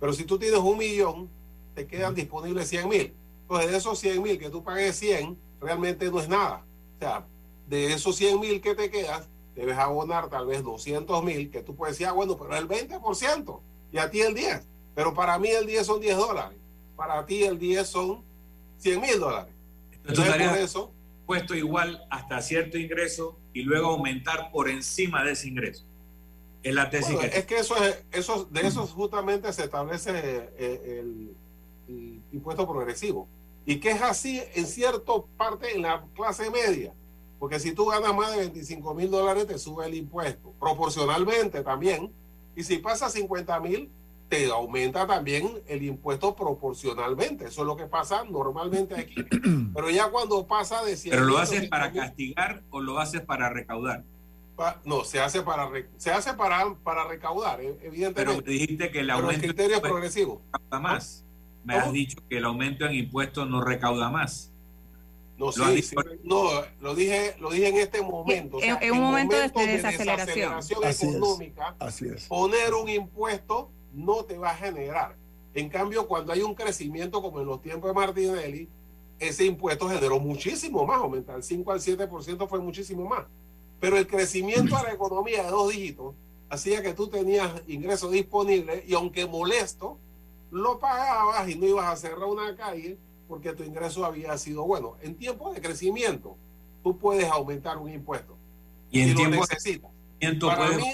Pero si tú tienes un millón, te quedan disponibles 100 mil. Entonces, de esos 100 mil que tú pagues 100, realmente no es nada. O sea, de esos 100 mil que te quedas, debes abonar tal vez 200 mil, que tú puedes decir, ah, bueno, pero el 20%, y a ti el 10. Pero para mí el 10 son 10 dólares. Para ti el 10 son 100 mil dólares. Entonces, por eso, puesto igual hasta cierto ingreso y luego aumentar por encima de ese ingreso. Es la tesis bueno, que... es que eso es, eso, de eso justamente se establece eh, el, el, impuesto progresivo. Y que es así en cierta parte en la clase media. Porque si tú ganas más de 25 mil dólares, te sube el impuesto. Proporcionalmente también. Y si pasa 50 mil, te aumenta también el impuesto proporcionalmente. Eso es lo que pasa normalmente aquí. [clears throat] Pero ya cuando pasa de 100 ¿Pero lo haces para castigar o lo haces para recaudar? No, se hace para se hace para, para recaudar, eh, evidentemente. Pero me dijiste que el Pero aumento el criterio es no progresivo. recauda más. Me ¿Cómo? has dicho que el aumento en impuestos no recauda más. No, Lo sí, no, lo dije, lo dije en este momento. o sea, En- un momento de desaceleración. desaceleración Así es. económica, Así es. poner un impuesto no te va a generar. En cambio, cuando hay un crecimiento como en los tiempos de Martinelli, ese impuesto generó muchísimo más, aumentar el 5 al 7% fue muchísimo más. Pero el crecimiento a la economía de dos dígitos hacía que tú tenías ingresos disponibles y aunque molesto, lo pagabas y no ibas a cerrar una calle porque tu ingreso había sido bueno. En tiempos de crecimiento, tú puedes aumentar un impuesto. Y en si tiempos de necesitas. Para puedes- mí,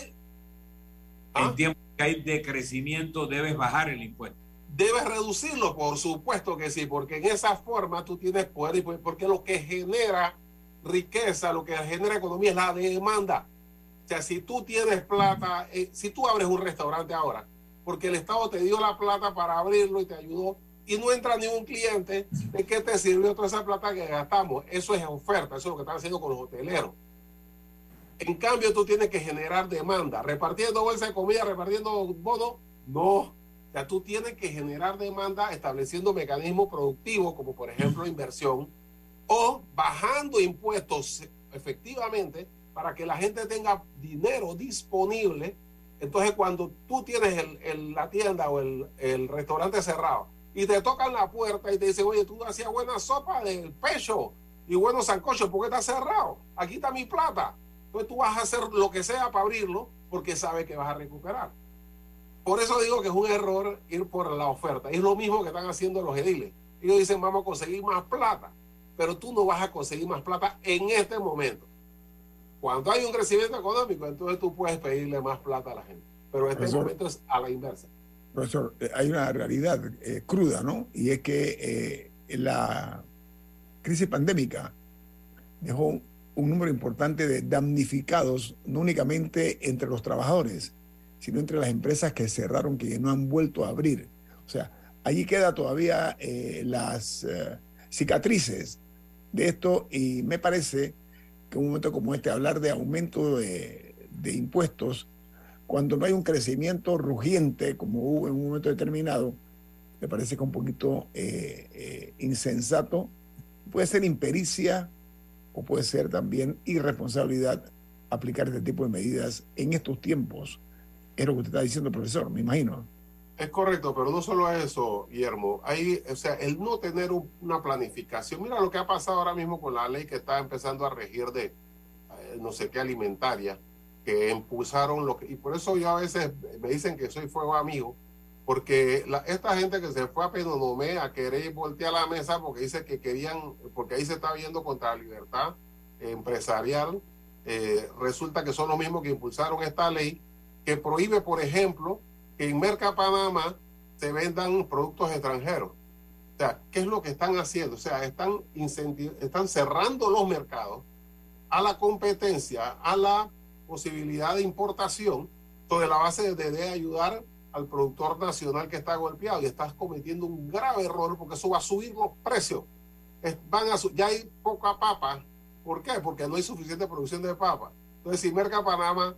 ¿Ah? en tiempos que hay de crecimiento debes bajar el impuesto. Debes reducirlo, por supuesto que sí, porque en esa forma tú tienes poder, y poder- porque lo que genera riqueza, lo que genera economía es la demanda. O sea, si tú tienes plata, eh, si tú abres un restaurante ahora, porque el Estado te dio la plata para abrirlo y te ayudó, y no entra ningún cliente, ¿de qué te sirvió toda esa plata que gastamos? Eso es oferta, eso es lo que están haciendo con los hoteleros. En cambio, tú tienes que generar demanda. Repartiendo bolsa de comida, repartiendo bonos, no. O sea, tú tienes que generar demanda estableciendo mecanismos productivos, como por ejemplo inversión, o bajando impuestos efectivamente para que la gente tenga dinero disponible. Entonces, cuando tú tienes el- la tienda o el, el restaurante cerrado y te tocan la puerta y te dicen, oye, tú hacías buena sopa del pecho y buenos sancochos, ¿por qué está cerrado? Aquí está mi plata. Entonces tú vas a hacer lo que sea para abrirlo porque sabes que vas a recuperar. Por eso digo que es un error ir por la oferta. Es lo mismo que están haciendo los ediles. Ellos dicen, vamos a conseguir más plata, pero tú no vas a conseguir más plata en este momento. Cuando hay un crecimiento económico, entonces tú puedes pedirle más plata a la gente. Pero este Profesor. momento es a la inversa. Profesor, eh, hay una realidad eh, cruda, ¿no? Y es que eh, la crisis pandémica dejó un número importante de damnificados, no únicamente entre los trabajadores, sino entre las empresas que cerraron, que no han vuelto a abrir. O sea, allí queda todavía eh, las cicatrices de esto y me parece que un momento como este, hablar de aumento de, de impuestos, cuando no hay un crecimiento rugiente como hubo en un momento determinado, me parece que un poquito eh, eh, insensato. Puede ser impericia o puede ser también irresponsabilidad aplicar este tipo de medidas en estos tiempos. Es lo que usted está diciendo, profesor, me imagino. Es correcto, pero no solo eso, Guillermo. Hay, o sea, el no tener una planificación. Mira lo que ha pasado ahora mismo con la ley que está empezando a regir de eh, no sé qué alimentaria, que impulsaron lo que. Y por eso yo a veces me dicen que soy fuego amigo, porque esta gente que se fue a Penonomé a querer voltear la mesa porque dice que querían, porque ahí se está viendo contra la libertad empresarial, eh, resulta que son los mismos que impulsaron esta ley que prohíbe, por ejemplo, que en Merca Panamá se vendan productos extranjeros. O sea, ¿qué es lo que están haciendo? O sea, están, están cerrando los mercados a la competencia, a la posibilidad de importación, sobre la base de, ayudar al productor nacional que está golpeado y estás cometiendo un grave error porque eso va a subir los precios. van a, ya hay poca papa. ¿Por qué? Porque no hay suficiente producción de papa. Entonces, si Merca Panamá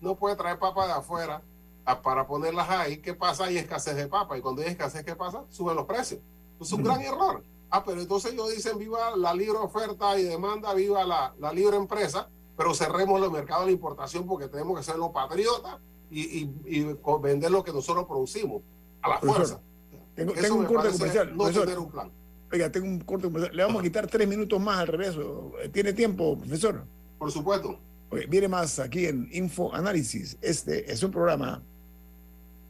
no puede traer papa de afuera para ponerlas ahí, ¿qué pasa? Hay escasez de papa. Y cuando hay escasez, ¿qué pasa? Suben los precios. Es un gran error. Ah, pero entonces ellos dicen viva la libre oferta y demanda, viva la, la libre empresa, pero cerremos los mercados de la importación porque tenemos que ser los patriotas y, y, vender lo que nosotros producimos a la fuerza. Tengo, tengo un corte comercial. No tener un plan. Oiga, tengo un corte comercial. Le vamos a quitar tres minutos más al regreso. ¿Tiene tiempo, profesor? Por supuesto. viene más aquí en Info Análisis. Este es un programa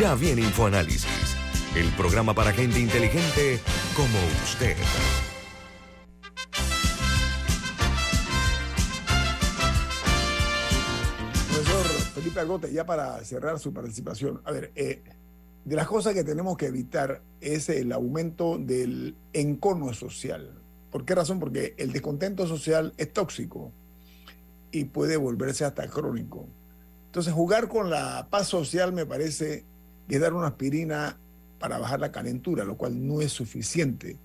Ya viene InfoAnálisis, el programa para gente inteligente como usted. Profesor Felipe Agote, ya para cerrar su participación, a ver, eh, de las cosas que tenemos que evitar es el aumento del encono social. ¿Por qué razón? Porque el descontento social es tóxico y puede volverse hasta crónico. Entonces, jugar con la paz social me parece que dar una aspirina para bajar la calentura, lo cual no es suficiente.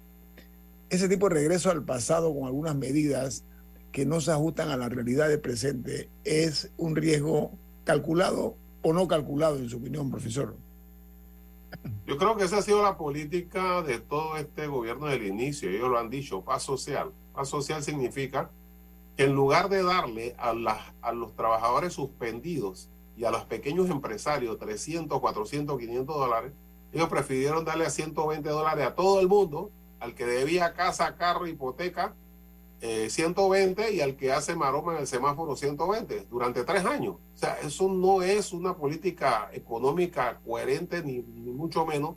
Ese tipo de regreso al pasado con algunas medidas que no se ajustan a la realidad del presente es un riesgo calculado o no calculado, en su opinión, profesor. Yo creo que esa ha sido la política de todo este gobierno del inicio. Ellos lo han dicho, paz social. Paz social significa que en lugar de darle a, a los trabajadores suspendidos y a los pequeños empresarios 300, 400, 500 dólares, ellos prefirieron darle a 120 dólares a todo el mundo, al que debía casa, carro, hipoteca, 120 eh, y al que hace maroma en el semáforo 120 durante tres años. O sea, eso no es una política económica coherente ni, mucho menos.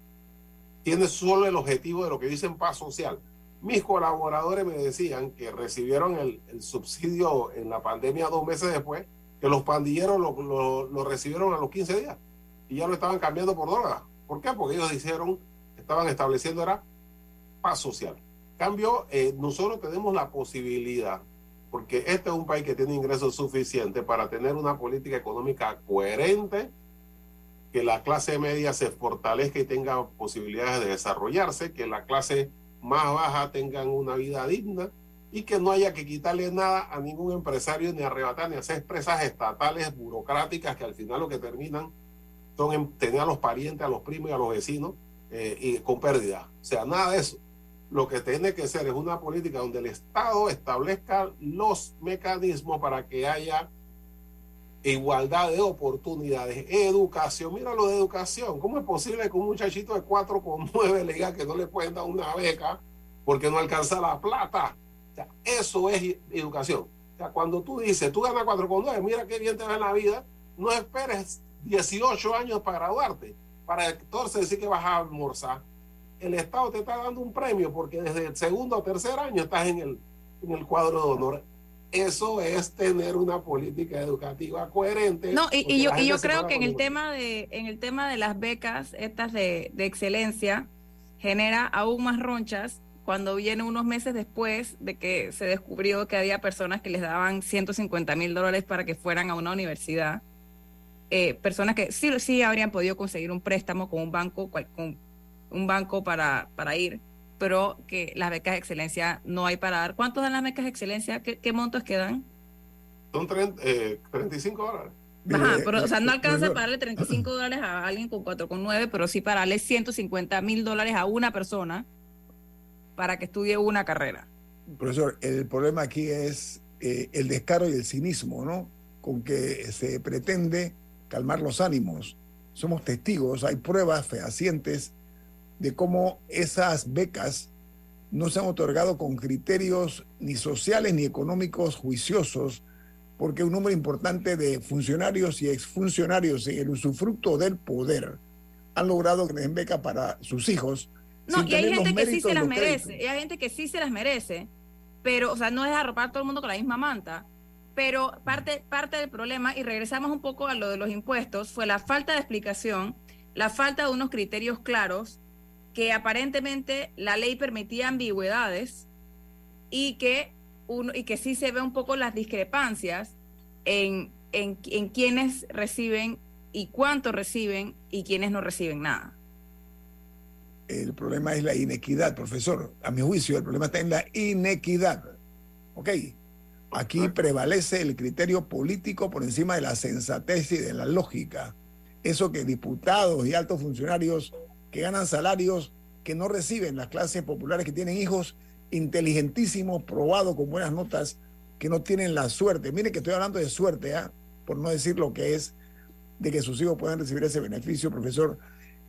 Tiene solo el objetivo de lo que dicen paz social. Mis colaboradores me decían que recibieron el, el subsidio en la pandemia dos meses después que los pandilleros lo, recibieron a los 15 días y ya lo estaban cambiando por dólares. ¿Por qué? Porque ellos hicieron, estaban estableciendo era paz social. Cambio, eh, nosotros tenemos la posibilidad, porque este es un país que tiene ingresos suficientes para tener una política económica coherente, que la clase media se fortalezca y tenga posibilidades de desarrollarse, que la clase más baja tenga una vida digna y que no haya que quitarle nada a ningún empresario ni arrebatar ni hacer empresas estatales burocráticas que al final lo que terminan son tener a los parientes, a los primos y a los vecinos eh, y con pérdida. O sea, nada de eso. Lo que tiene que ser es una política donde el Estado establezca los mecanismos para que haya igualdad de oportunidades, educación. Mira lo de educación. ¿Cómo es posible que un muchachito de 4,9 le diga que no le pueden dar una beca porque no alcanza la plata? Eso es educación. O sea, cuando tú dices, tú ganas 4,9, mira qué bien te va en la vida, no esperes 18 años para graduarte, para entonces decir que vas a almorzar. El Estado te está dando un premio porque desde el segundo o tercer año estás en el, en el cuadro de honor. Eso es tener una política educativa coherente. No, y, y yo, y yo creo que en el tema de, en el tema de las becas, estas de, de excelencia, genera aún más ronchas cuando viene unos meses después de que se descubrió que había personas que les daban 150 mil dólares para que fueran a una universidad. Eh, personas que sí, sí habrían podido conseguir un préstamo con un banco, cual- con un banco para, para ir, pero que las becas de excelencia no hay para dar. ¿Cuántos dan las becas de excelencia? ¿Qué, qué montos quedan? Son 30, eh, 35 dólares. Ajá, pero, o sea, no eh, alcanza para darle 35 dólares a alguien con 4,9, pero sí para darle 150 mil dólares a una persona para que estudie una carrera. Profesor, el problema aquí es eh, el descaro y el cinismo, ¿no? Con que se pretende calmar los ánimos. Somos testigos, hay pruebas fehacientes de cómo esas becas no se han otorgado con criterios ni sociales ni económicos juiciosos, porque un número importante de funcionarios y exfuncionarios en el usufructo del poder han logrado que den beca para sus hijos. No, y hay gente que sí se las créditos. merece, y hay gente que sí se las merece, pero, o sea, no es arropar a todo el mundo con la misma manta. Pero parte, parte del problema, y regresamos un poco a lo de los impuestos, fue la falta de explicación, la falta de unos criterios claros, que aparentemente la ley permitía ambigüedades y que, uno, y que sí se ve un poco las discrepancias en, en, en quienes reciben y cuánto reciben y quienes no reciben nada. El problema es la inequidad, profesor. A mi juicio, el problema está en la inequidad. ¿Ok? Aquí prevalece el criterio político por encima de la sensatez y de la lógica. Eso que diputados y altos funcionarios que ganan salarios que no reciben las clases populares que tienen hijos inteligentísimos, probados con buenas notas, que no tienen la suerte. Mire que estoy hablando de suerte, ¿ah? por no decir lo que es de que sus hijos puedan recibir ese beneficio, profesor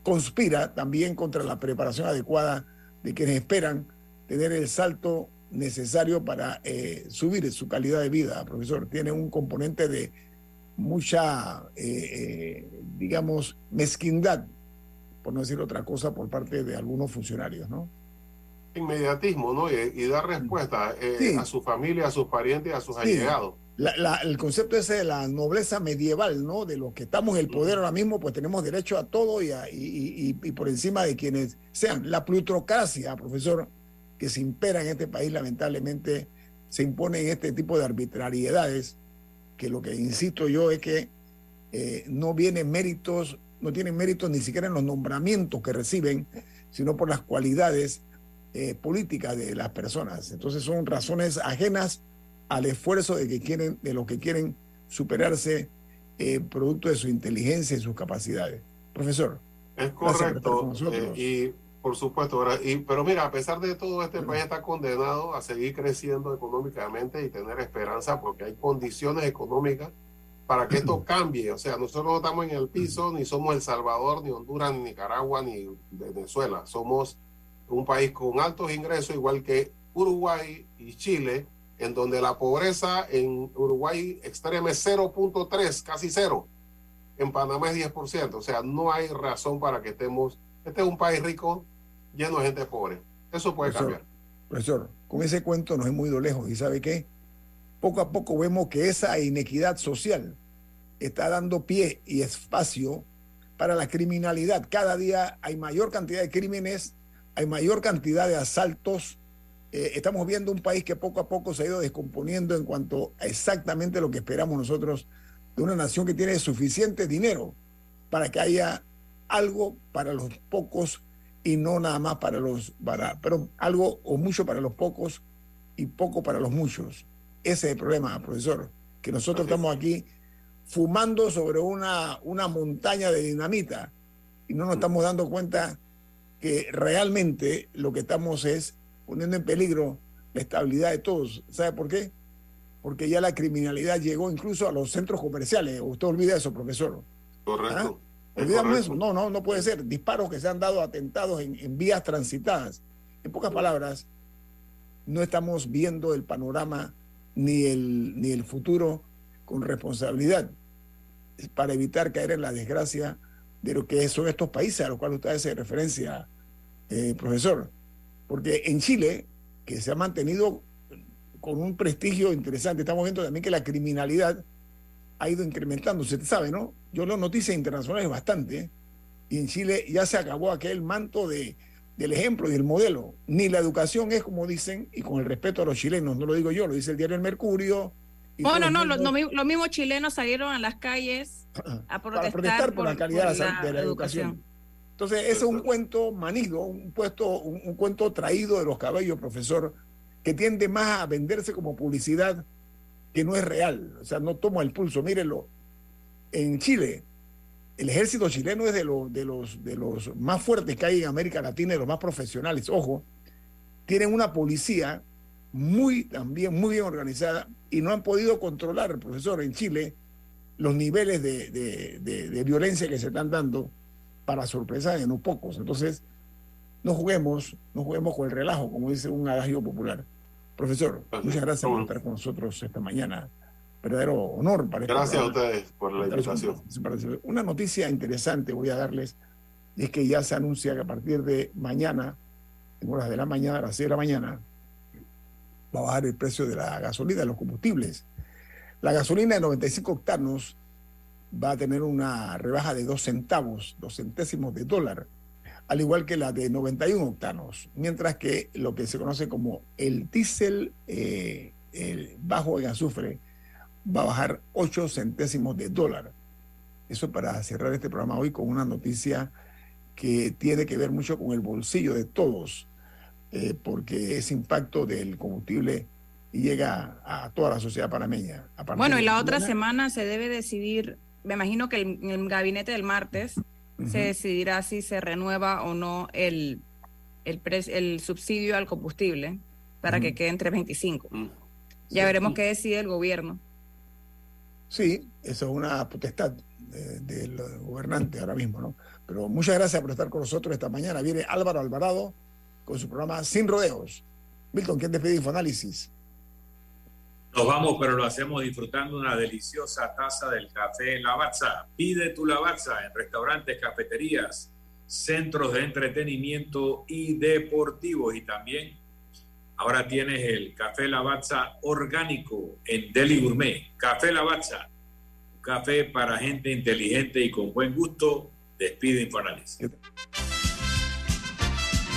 conspira también contra la preparación adecuada de quienes esperan tener el salto necesario para eh, subir su calidad de vida, profesor. Tiene un componente de mucha, eh, eh, digamos, mezquindad, por no decir otra cosa, por parte de algunos funcionarios, ¿no? Inmediatismo, ¿no? Y, y dar respuesta eh, Sí. a su familia, a sus parientes, a sus Sí. allegados. La- la- el concepto ese de la nobleza medieval, ¿no? De los que estamos en el poder ahora mismo, pues tenemos derecho a todo y, a- y- y- y- y por encima de quienes sean. La plutocracia, profesor, que se impera en este país, lamentablemente, se impone en este tipo de arbitrariedades, que lo que insisto yo es que eh, no vienen méritos, no tienen méritos ni siquiera en los nombramientos que reciben, sino por las cualidades eh, políticas de las personas. Entonces son razones ajenas al esfuerzo de que quieren, de los que quieren superarse eh, producto de su inteligencia y sus capacidades. Profesor. Es correcto. eh, y por supuesto. Y, pero mira, a pesar de todo, este país está condenado a seguir creciendo económicamente y tener esperanza porque hay condiciones económicas para que esto cambie. O sea, nosotros no estamos en el piso, ni somos El Salvador, ni Honduras, ni Nicaragua, ni Venezuela. Somos un país con altos ingresos, igual que Uruguay y Chile, en donde la pobreza en Uruguay extrema es 0.3, casi cero. En Panamá es 10%. O sea, no hay razón para que estemos. Este es un país rico, lleno de gente pobre. Eso puede Profesor, cambiar. Profesor, con ese cuento nos hemos ido lejos y ¿sabe qué? Poco a poco vemos que esa inequidad social está dando pie y espacio para la criminalidad. Cada día hay mayor cantidad de crímenes, hay mayor cantidad de asaltos. Eh, estamos viendo un país que poco a poco se ha ido descomponiendo en cuanto a exactamente lo que esperamos nosotros de una nación que tiene suficiente dinero para que haya algo para los pocos y no nada más para los, para, pero algo o mucho para los pocos y poco para los muchos. Ese es el problema, profesor, que nosotros estamos aquí fumando sobre una, una montaña de dinamita y no nos estamos dando cuenta que realmente lo que estamos es poniendo en peligro la estabilidad de todos. ¿Sabe por qué? Porque ya la criminalidad llegó incluso a los centros comerciales. Usted olvida eso, profesor. Correcto. Es Olvidamos eso. No, no, no puede ser. Disparos que se han dado, atentados en, en vías transitadas. En pocas palabras, no estamos viendo el panorama ni el, ni el futuro con responsabilidad para evitar caer en la desgracia de lo que son estos países a los cuales usted hace referencia, eh, profesor. Porque en Chile, que se ha mantenido con un prestigio interesante. Estamos viendo también que la criminalidad ha ido incrementándose, usted sabe, ¿no? Yo leo noticias internacionales bastante, ¿eh? y en Chile ya se acabó aquel manto de, del ejemplo y del modelo. Ni la educación es como dicen, y con el respeto a los chilenos, no lo digo yo, lo dice el diario El Mercurio. Bueno, no, los, los mi- los mismos chilenos salieron a las calles a para protestar, protestar por, la calidad de la, la de la educación. Entonces, ese es un cuento manido, un, puesto, un, un cuento traído de los cabellos, profesor, que tiende más a venderse como publicidad que no es real. O sea, no toma el pulso. Mírenlo. En Chile, el ejército chileno es de, los de, los, de los más fuertes que hay en América Latina y los más profesionales. Ojo, tienen una policía muy también muy bien organizada y no han podido controlar, profesor, en Chile los niveles de, de- de- de violencia que se están dando para sorpresa de no pocos. Entonces, no juguemos, no juguemos con el relajo, como dice un adagio popular. Profesor, muchas gracias por estar con nosotros esta mañana. Verdadero honor para este Gracias a ustedes por la invitación. Una noticia interesante voy a darles, y es que ya se anuncia que a partir de mañana, en horas de la mañana, a las 6 de la mañana, va a bajar el precio de la gasolina, de los combustibles. La gasolina de 95 octanos va a tener una rebaja de 2 centavos, 2 centésimos de dólar, al igual que la de 91 octanos, mientras que lo que se conoce como el diésel eh, el bajo en azufre va a bajar 8 centésimos de dólar. Eso para cerrar este programa hoy con una noticia que tiene que ver mucho con el bolsillo de todos, eh, porque ese impacto del combustible llega a toda la sociedad panameña. A Bueno, y la otra semana se debe decidir, me imagino que el, el gabinete del martes se decidirá si se renueva o no el, el, pre- el subsidio al combustible para que quede entre 25. Ya Sí. veremos qué decide el gobierno. Sí, eso es una potestad del gobernante ahora mismo, ¿no? Pero muchas gracias por estar con nosotros esta mañana. Viene Álvaro Alvarado con su programa Sin Rodeos. Milton, ¿quién despide Infoanálisis? Nos vamos, pero lo hacemos disfrutando una deliciosa taza del café Lavazza. Pide tu Lavazza en restaurantes, cafeterías, centros de entretenimiento y deportivos. Y también ahora tienes el café Lavazza orgánico en Deli Gourmet. Café Lavazza, café para gente inteligente y con buen gusto. Despide Infoanálisis.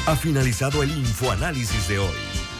Ha finalizado el infoanálisis de hoy.